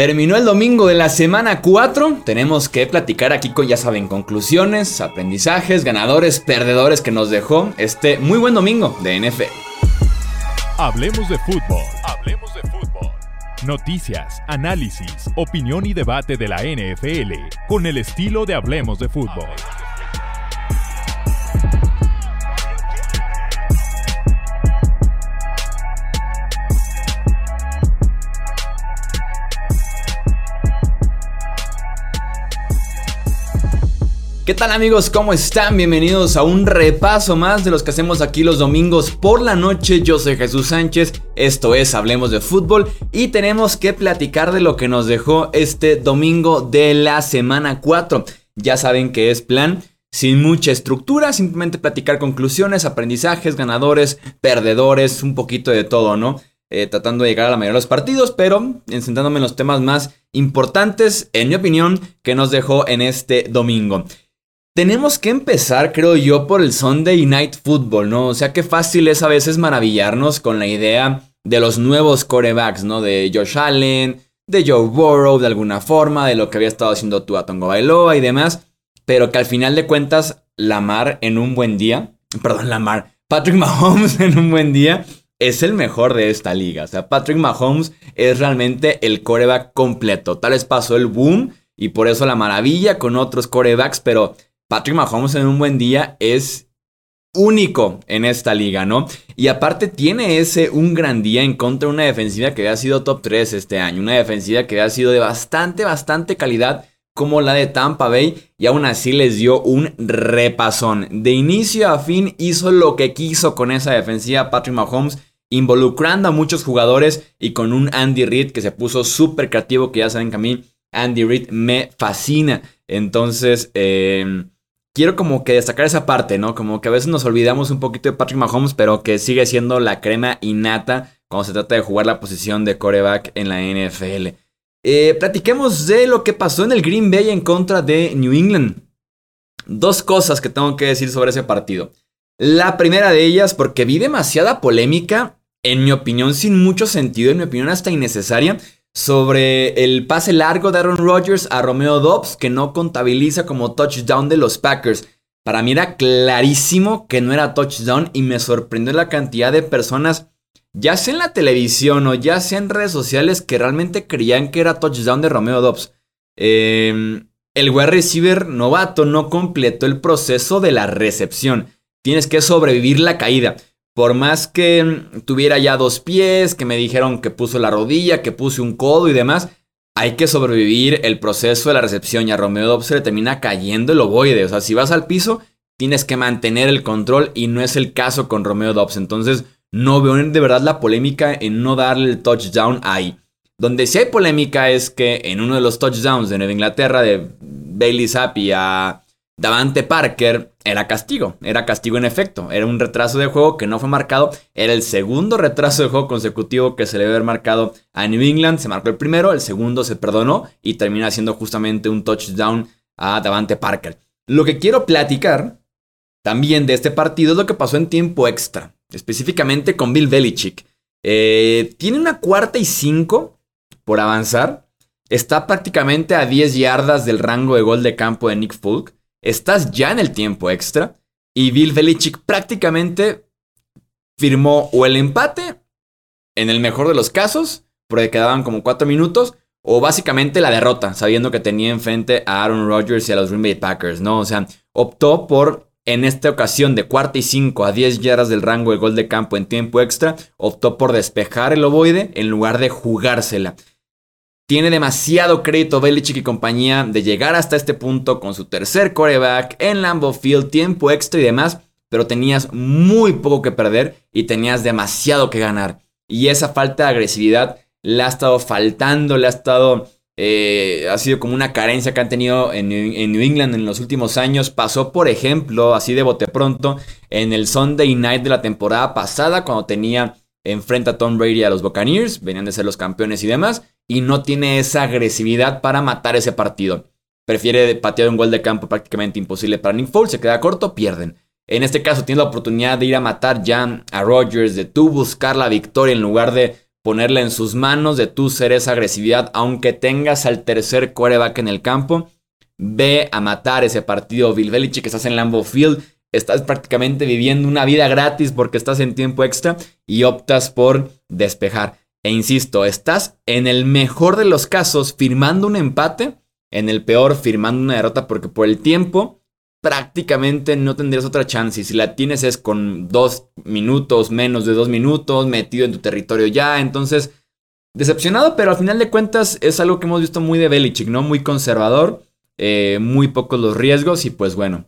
Terminó el domingo de la semana 4. Tenemos que platicar aquí con, ya saben, conclusiones, aprendizajes, ganadores, perdedores que nos dejó este muy buen domingo de NFL. Hablemos de fútbol. Hablemos de fútbol. Noticias, análisis, opinión y debate de la NFL con el estilo de Hablemos de fútbol. ¿Qué tal amigos? ¿Cómo están? Bienvenidos a un repaso más de los que hacemos aquí los domingos por la noche. Yo soy Jesús Sánchez, esto es Hablemos de Fútbol y tenemos que platicar de lo que nos dejó este domingo de la semana 4. Ya saben que es plan sin mucha estructura, simplemente platicar conclusiones, aprendizajes, ganadores, perdedores, un poquito de todo, ¿no? Eh, tratando de llegar a la mayoría de los partidos, pero centrándome en los temas más importantes, en mi opinión, que nos dejó en este domingo. Tenemos que empezar, creo yo, por el Sunday Night Football, ¿no? O sea, qué fácil es a veces maravillarnos con la idea de los nuevos corebacks, ¿no? De Josh Allen, de Joe Burrow, de alguna forma, de lo que había estado haciendo Tua Tongo Bailoa y demás. Pero que al final de cuentas, Lamar en un buen día, perdón, Lamar, Patrick Mahomes en un buen día es el mejor de esta liga. O sea, Patrick Mahomes es realmente el coreback completo. Tal vez pasó el boom y por eso la maravilla con otros corebacks, pero Patrick Mahomes en un buen día es único en esta liga, ¿no? Y aparte tiene ese un gran día en contra de una defensiva que había sido top 3 este año, una defensiva que había sido de bastante, bastante calidad como la de Tampa Bay y aún así les dio un repasón. De inicio a fin hizo lo que quiso con esa defensiva Patrick Mahomes, involucrando a muchos jugadores y con un Andy Reid que se puso súper creativo, que ya saben que a mí Andy Reid me fascina. Entonces, eh, quiero como que destacar esa parte, ¿no? Como que a veces nos olvidamos un poquito de Patrick Mahomes, pero que sigue siendo la crema innata cuando se trata de jugar la posición de coreback en la NFL. Eh, platiquemos de lo que pasó en el Green Bay en contra de New England. Dos cosas que tengo que decir sobre ese partido. La primera de ellas, porque vi demasiada polémica, en mi opinión sin mucho sentido, en mi opinión hasta innecesaria, sobre el pase largo de Aaron Rodgers a Romeo Dobbs que no contabiliza como touchdown de los Packers. Para mí era clarísimo que no era touchdown y me sorprendió la cantidad de personas, ya sea en la televisión o ya sea en redes sociales, que realmente creían que era touchdown de Romeo Dobbs. Em, el wide receiver novato no completó el proceso de la recepción. Tienes que sobrevivir la caída. Por más que tuviera ya dos pies, que me dijeron que puso la rodilla, que puse un codo y demás, hay que sobrevivir el proceso de la recepción y a Romeo Dobbs se le termina cayendo el ovoide. O sea, si vas al piso, tienes que mantener el control y no es el caso con Romeo Dobbs. Entonces, no veo de verdad la polémica en no darle el touchdown ahí. Donde sí hay polémica es que en uno de los touchdowns de Nueva Inglaterra de Bailey Zappi a Davante Parker era castigo, era castigo en efecto, era un retraso de juego que no fue marcado, era el segundo retraso de juego consecutivo que se le debe haber marcado a New England, se marcó el primero, el segundo se perdonó y termina siendo justamente un touchdown a Davante Parker. Lo que quiero platicar también de este partido es lo que pasó en tiempo extra, específicamente con Bill Belichick. Eh, tiene una cuarta y cinco por avanzar, está prácticamente a 10 yardas del rango de gol de campo de Nick Folk estás ya en el tiempo extra y Bill Belichick prácticamente firmó o el empate, en el mejor de los casos, porque quedaban como cuatro minutos, o básicamente la derrota, sabiendo que tenía enfrente a Aaron Rodgers y a los Green Bay Packers, ¿no? O sea, optó por, en esta ocasión de cuarta y cinco a 10 yardas del rango de gol de campo en tiempo extra, optó por despejar el ovoide en lugar de jugársela. Tiene demasiado crédito Belichick y compañía de llegar hasta este punto con su tercer coreback en Lambeau Field, tiempo extra y demás, pero tenías muy poco que perder y tenías demasiado que ganar. Y esa falta de agresividad le ha estado faltando, le ha estado... Eh, ha sido como una carencia que han tenido en, en, New England en los últimos años. Pasó, por ejemplo, así de bote pronto, en el Sunday Night de la temporada pasada, cuando tenía enfrente a Tom Brady a los Buccaneers, venían de ser los campeones y demás, y no tiene esa agresividad para matar ese partido. Prefiere patear un gol de campo prácticamente imposible para Nick Foles, se queda corto, pierden. En este caso tiene la oportunidad de ir a matar ya a Rodgers, de tú buscar la victoria en lugar de ponerla en sus manos, de tú ser esa agresividad, aunque tengas al tercer quarterback en el campo. Ve a matar ese partido Bill Belichick, que estás en Lambeau Field, estás prácticamente viviendo una vida gratis porque estás en tiempo extra y optas por despejar. E insisto, estás en el mejor de los casos firmando un empate, en el peor firmando una derrota porque por el tiempo prácticamente no tendrías otra chance. Y si la tienes es con dos minutos, menos de dos minutos, metido en tu territorio ya. Entonces, decepcionado, pero al final de cuentas es algo que hemos visto muy de Belichick, ¿no? Muy conservador, eh, muy pocos los riesgos y pues bueno,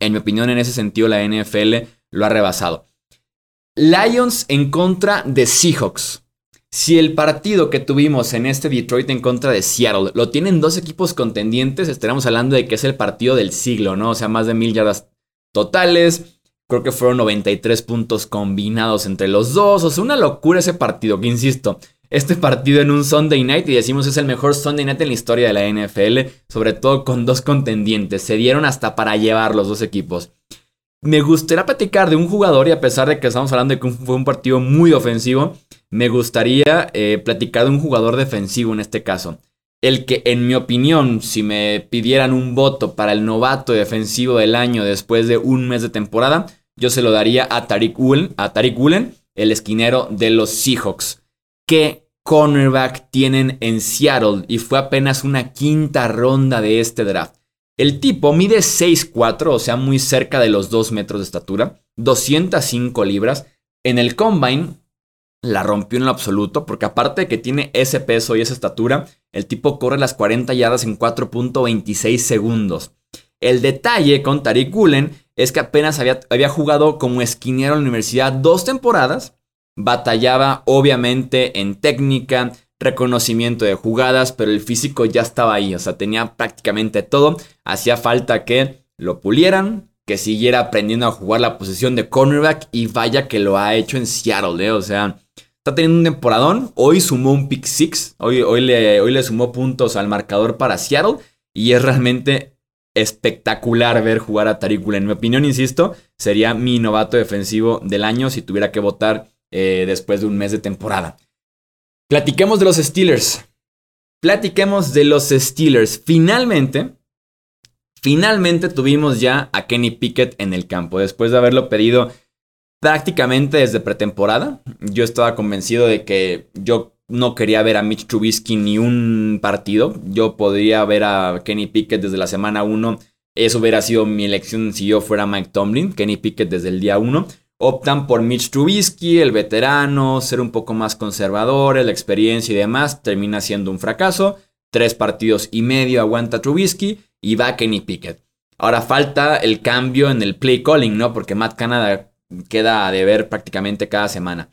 en mi opinión en ese sentido la NFL lo ha rebasado. Lions en contra de Seahawks. Si el partido que tuvimos en este Detroit en contra de Seattle lo tienen dos equipos contendientes, estaremos hablando de que es el partido del siglo, ¿no? O sea, más de mil yardas totales. Creo que fueron 93 puntos combinados entre los dos. O sea, una locura ese partido, que insisto, este partido en un Sunday night y decimos es el mejor Sunday night en la historia de la NFL, sobre todo con dos contendientes. Se dieron hasta para llevar los dos equipos. Me gustaría platicar de un jugador y a pesar de que estamos hablando de que fue un partido muy ofensivo, me gustaría eh, platicar de un jugador defensivo en este caso. El que, en mi opinión, si me pidieran un voto para el novato defensivo del año después de un mes de temporada, yo se lo daría a Tariq Woolen, a Tariq el esquinero de los Seahawks. ¿Qué cornerback tienen en Seattle? Y fue apenas una quinta ronda de este draft. El tipo mide 6'4, o sea, muy cerca de los 2 metros de estatura, 205 libras. En el combine la rompió en lo absoluto, porque aparte de que tiene ese peso y esa estatura, el tipo corre las 40 yardas en 4.26 segundos. El detalle con Tariq Gulen es que apenas había, había jugado como esquinero en la universidad dos temporadas, batallaba obviamente en técnica, reconocimiento de jugadas, pero el físico ya estaba ahí, o sea, tenía prácticamente todo, hacía falta que lo pulieran, que siguiera aprendiendo a jugar la posición de cornerback y vaya que lo ha hecho en Seattle, ¿eh? o sea, Está teniendo un temporadón. Hoy sumó un pick six. Hoy, hoy, le, hoy le sumó puntos al marcador para Seattle. Y es realmente espectacular ver jugar a Tariq En mi opinión, insisto, sería mi novato defensivo del año si tuviera que votar eh, después de un mes de temporada. Platiquemos de los Steelers. Platiquemos de los Steelers. Finalmente, finalmente tuvimos ya a Kenny Pickett en el campo. Después de haberlo pedido prácticamente desde pretemporada. Yo estaba convencido de que yo no quería ver a Mitch Trubisky ni un partido. Yo podría ver a Kenny Pickett desde la semana 1. Eso hubiera sido mi elección si yo fuera Mike Tomlin. Kenny Pickett desde el día 1. Optan por Mitch Trubisky, el veterano, ser un poco más conservador, la experiencia y demás. Termina siendo un fracaso. Tres partidos y medio aguanta Trubisky y va Kenny Pickett. Ahora falta el cambio en el play calling, ¿no? Porque Matt Canada queda de ver prácticamente cada semana.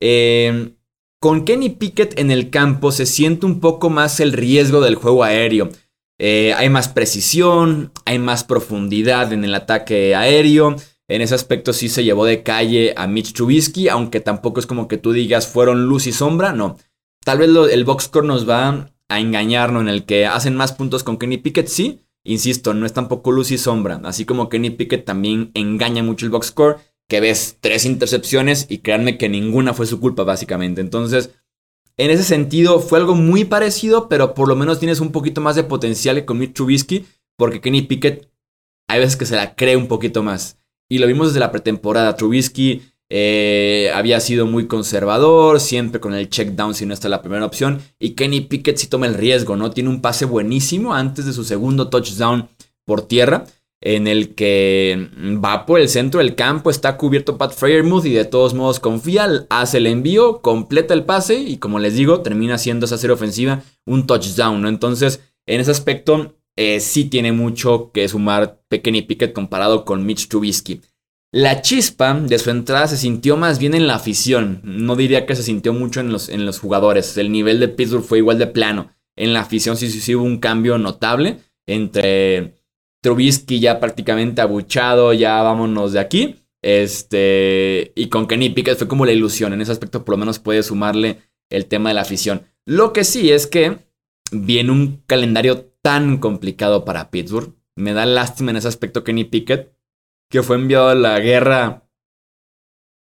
Eh, con Kenny Pickett en el campo se siente un poco más el riesgo del juego aéreo. Eh, hay más precisión, hay más profundidad en el ataque aéreo. En ese aspecto sí se llevó de calle a Mitch Trubisky, aunque tampoco es como que tú digas fueron luz y sombra, no. Tal vez el box score nos va a engañarnos en el que hacen más puntos con Kenny Pickett, sí. Insisto, no es tampoco luz y sombra. Así como Kenny Pickett también engaña mucho el box score que ves tres intercepciones y créanme que ninguna fue su culpa, básicamente. Entonces, en ese sentido, fue algo muy parecido, pero por lo menos tienes un poquito más de potencial con Mitch Trubisky, porque Kenny Pickett hay veces que se la cree un poquito más. Y lo vimos desde la pretemporada. Trubisky eh, había sido muy conservador, siempre con el check down si no está la primera opción. Y Kenny Pickett sí toma el riesgo, ¿no? Tiene un pase buenísimo antes de su segundo touchdown por tierra en el que va por el centro del campo, está cubierto Pat Freyermuth y de todos modos confía, hace el envío, completa el pase y como les digo, termina siendo esa serie ofensiva un touchdown. Entonces, en ese aspecto, eh, sí tiene mucho que sumar Pequeño Pickett comparado con Mitch Trubisky. La chispa de su entrada se sintió más bien en la afición. No diría que se sintió mucho en los, en los jugadores. El nivel de Pittsburgh fue igual de plano. En la afición sí, sí, sí hubo un cambio notable entre Trubisky ya prácticamente abuchado, ya vámonos de aquí. Este, y con Kenny Pickett fue como la ilusión. En ese aspecto, por lo menos puede sumarle el tema de la afición. Lo que sí es que viene un calendario tan complicado para Pittsburgh. Me da lástima en ese aspecto Kenny Pickett, que fue enviado a la guerra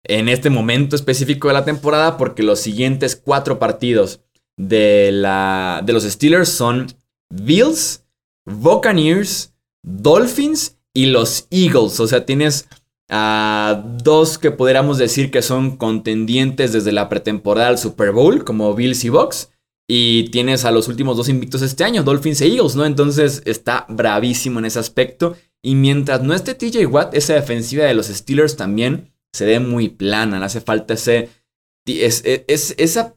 en este momento específico de la temporada porque los siguientes cuatro partidos de, la, de los Steelers son Bills, Buccaneers, Dolphins y los Eagles. O sea, tienes a dos que podríamos decir que son contendientes desde la pretemporada al Super Bowl, como Bills y Bucks. Y tienes a los últimos dos invictos este año, Dolphins e Eagles, ¿no? Entonces está bravísimo en ese aspecto. Y mientras no esté TJ Watt, esa defensiva de los Steelers también se ve muy plana. Le hace falta ese. esa,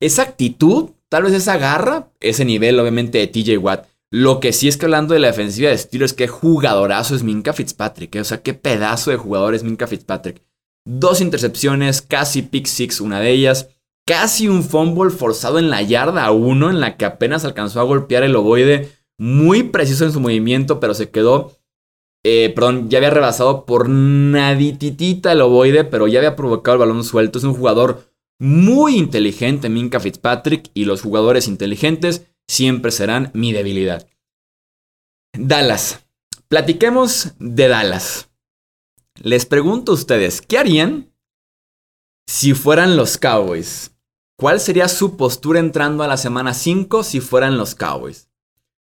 esa actitud, tal vez esa garra, ese nivel, obviamente, de TJ Watt. Lo que sí es que hablando de la defensiva de Steelers, qué jugadorazo es Minka Fitzpatrick. ¿eh? O sea, qué pedazo de jugador es Minka Fitzpatrick. Dos intercepciones, casi pick six, una de ellas. Casi un fumble forzado en la yarda uno, en la que apenas alcanzó a golpear el ovoide. Muy preciso en su movimiento, pero se quedó. Eh, perdón, ya había rebasado por nadititita el ovoide, pero ya había provocado el balón suelto. Es un jugador muy inteligente, Minka Fitzpatrick, y los jugadores inteligentes siempre serán mi debilidad. Dallas. Platiquemos de Dallas. Les pregunto a ustedes, ¿qué harían si fueran los Cowboys? ¿Cuál sería su postura entrando a la semana 5 si fueran los Cowboys?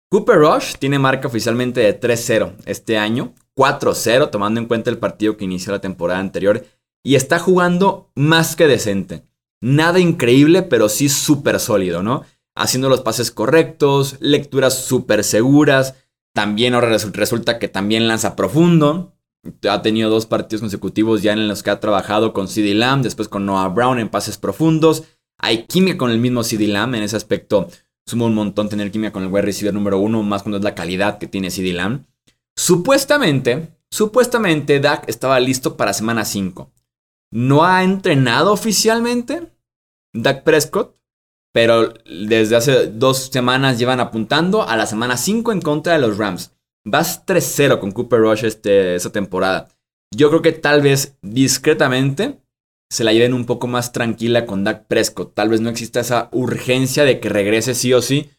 Cooper Rush tiene marca oficialmente de 3-0 este año, 4-0 tomando en cuenta el partido que inició la temporada anterior y está jugando más que decente. Nada increíble, pero sí súper sólido, ¿no? Haciendo los pases correctos, lecturas súper seguras. También ahora resulta que también lanza profundo. Ha tenido dos partidos consecutivos ya en los que ha trabajado con CD Lamb, después con Noah Brown en pases profundos. Hay química con el mismo CD Lamb, en ese aspecto suma un montón tener química con el wide receiver número uno, más cuando es la calidad que tiene CD Lamb. Supuestamente, supuestamente Dak estaba listo para semana 5. No ha entrenado oficialmente Dak Prescott, pero desde hace dos semanas llevan apuntando a la semana 5 en contra de los Rams. Vas 3-0 con Cooper Rush este, esta temporada. Yo creo que tal vez discretamente se la lleven un poco más tranquila con Dak Prescott. Tal vez no exista esa urgencia de que regrese sí o sí.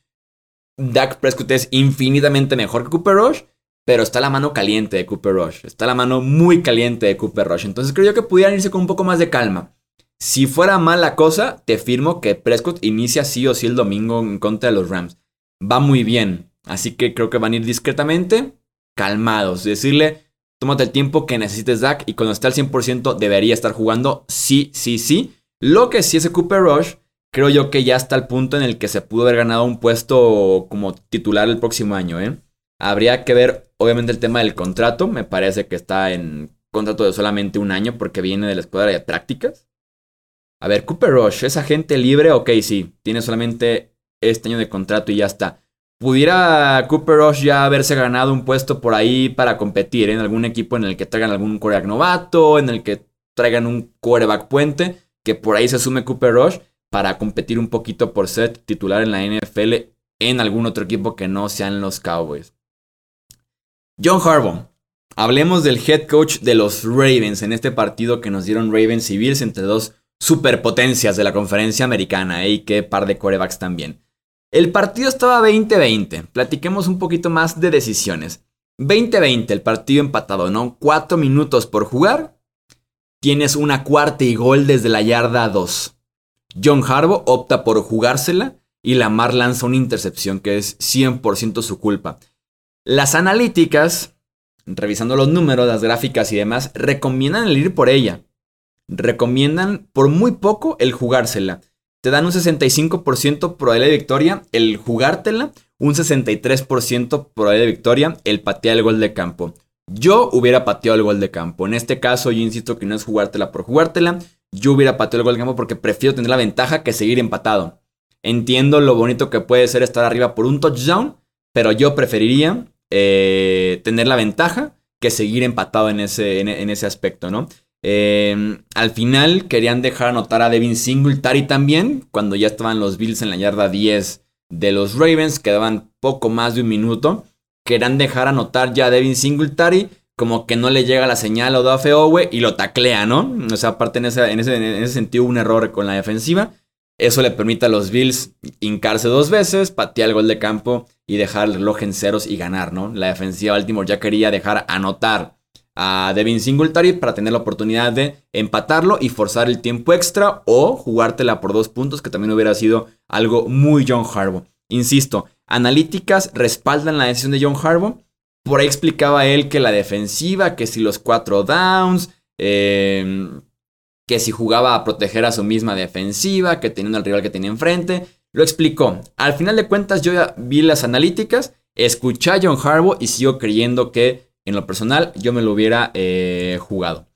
Dak Prescott es infinitamente mejor que Cooper Rush, pero está la mano caliente de Cooper Rush. Está la mano muy caliente de Cooper Rush. Entonces creo yo que pudieran irse con un poco más de calma. Si fuera mala cosa, te firmo que Prescott inicia sí o sí el domingo en contra de los Rams. Va muy bien. Así que creo que van a ir discretamente, calmados. Decirle, tómate el tiempo que necesites, Dak. Y cuando esté al 100% debería estar jugando sí, sí, sí. Lo que sí es Cooper Rush, creo yo que ya está al punto en el que se pudo haber ganado un puesto como titular el próximo año. ¿eh? Habría que ver, obviamente, el tema del contrato. Me parece que está en contrato de solamente un año porque viene de la escuadra de prácticas. A ver, Cooper Rush, ¿es agente libre? Ok, sí, tiene solamente este año de contrato y ya está. ¿Pudiera Cooper Rush ya haberse ganado un puesto por ahí para competir en algún equipo en el que traigan algún coreback novato, en el que traigan un quarterback puente, que por ahí se sume Cooper Rush para competir un poquito por ser titular en la NFL en algún otro equipo que no sean los Cowboys? John Harbaugh. Hablemos del head coach de los Ravens en este partido que nos dieron Ravens y Bills entre dos superpotencias de la conferencia americana y qué par de corebacks también. El partido estaba 20-20. Platiquemos un poquito más de decisiones. 20-20, el partido empatado, ¿no? Cuatro minutos por jugar. Tienes una cuarta y gol desde la yarda 2. John Harbaugh opta por jugársela y Lamar lanza una intercepción que es 100% su culpa. Las analíticas, revisando los números, las gráficas y demás, recomiendan el ir por ella recomiendan por muy poco el jugársela. Te dan un 65% probabilidad de victoria el jugártela, un 63% probabilidad de victoria el patear el gol de campo. Yo hubiera pateado el gol de campo. En este caso, yo insisto que no es jugártela por jugártela. Yo hubiera pateado el gol de campo porque prefiero tener la ventaja que seguir empatado. Entiendo lo bonito que puede ser estar arriba por un touchdown, pero yo preferiría eh, tener la ventaja que seguir empatado en ese, en ese aspecto, ¿no? Em, al final querían dejar anotar a Devin Singletary también, cuando ya estaban los Bills en la yarda 10 de los Ravens, quedaban poco más de un minuto. Querían dejar anotar ya a Devin Singletary, como que no le llega la señal a Odafe Owe y lo taclea, ¿no? O sea, aparte en ese, en ese, sentido un error con la defensiva. Eso le permite a los Bills hincarse dos veces, patear el gol de campo y dejar el reloj en ceros y ganar, ¿no? La defensiva Baltimore ya quería dejar anotar a Devin Singletary para tener la oportunidad de empatarlo y forzar el tiempo extra o jugártela por dos puntos, que también hubiera sido algo muy John Harbaugh. Insisto, analíticas respaldan la decisión de John Harbaugh. Por ahí explicaba él que la defensiva, que si los cuatro downs, em, que si jugaba a proteger a su misma defensiva, que teniendo al rival que tenía enfrente. Lo explicó. Al final de cuentas, yo ya vi las analíticas, escuché a John Harbaugh y sigo creyendo que en lo personal yo me lo hubiera eh, jugado.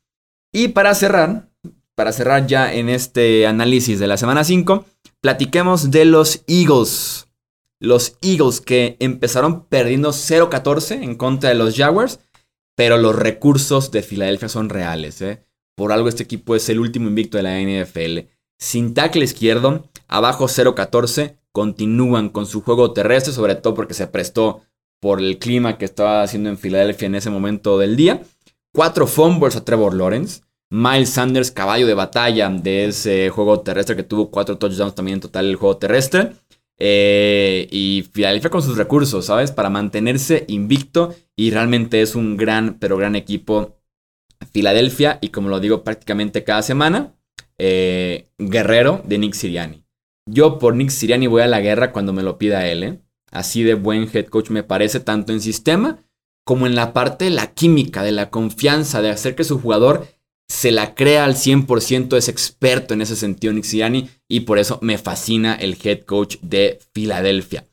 Y para cerrar, para cerrar ya en este análisis de la semana 5, platiquemos de los Eagles. Los Eagles que empezaron perdiendo 0-14 en contra de los Jaguars, pero los recursos de Filadelfia son reales. ¿eh? Por algo este equipo es el último invicto de la NFL. Sin tackle izquierdo, abajo 0-14, continúan con su juego terrestre, sobre todo porque se prestó por el clima que estaba haciendo en Filadelfia en ese momento del día. Cuatro fumbles a Trevor Lawrence. Miles Sanders, caballo de batalla de ese juego terrestre que tuvo cuatro touchdowns también en total el juego terrestre. Eh, y Filadelfia con sus recursos, ¿sabes? Para mantenerse invicto. Y realmente es un gran, pero gran equipo Filadelfia. Y como lo digo prácticamente cada semana, eh, guerrero de Nick Siriani. Yo por Nick Siriani voy a la guerra cuando me lo pida él, ¿eh? Así de buen head coach me parece, tanto en sistema como en la parte de la química, de la confianza, de hacer que su jugador se la crea al 100%, es experto en ese sentido Nick Siriani y por eso me fascina el head coach de Filadelfia.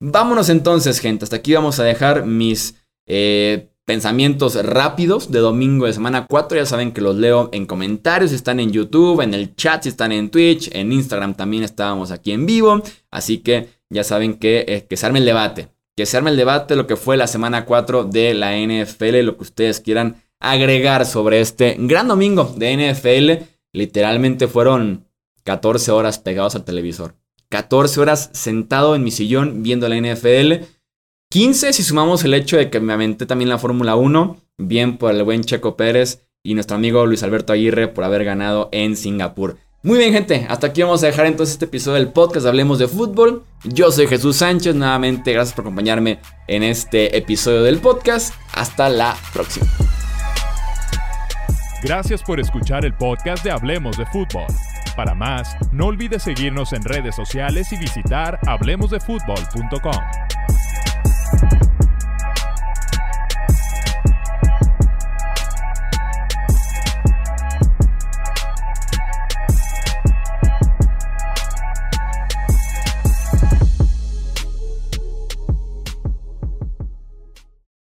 Vámonos entonces, gente. Hasta aquí vamos a dejar mis eh, pensamientos rápidos de domingo de semana 4. Ya saben que los leo en comentarios, están en YouTube, en el chat, están en Twitch, en Instagram también estábamos aquí en vivo. Así que ya saben que, eh, que se arme el debate. Que se arme el debate lo que fue la semana 4 de la NFL, lo que ustedes quieran agregar sobre este gran domingo de NFL. Literalmente fueron 14 horas pegados al televisor. 14 horas sentado en mi sillón viendo la NFL 15 si sumamos el hecho de que me aventé también la Fórmula 1, bien por el buen Checo Pérez y nuestro amigo Luis Alberto Aguirre por haber ganado en Singapur. Muy bien gente, hasta aquí vamos a dejar entonces este episodio del podcast Hablemos de Fútbol. Yo soy Jesús Sánchez, nuevamente gracias por acompañarme en este episodio del podcast. Hasta la próxima. Gracias por escuchar el podcast de Hablemos de Fútbol. Para más, no olvides seguirnos en redes sociales y visitar hablemosdefutbol.com.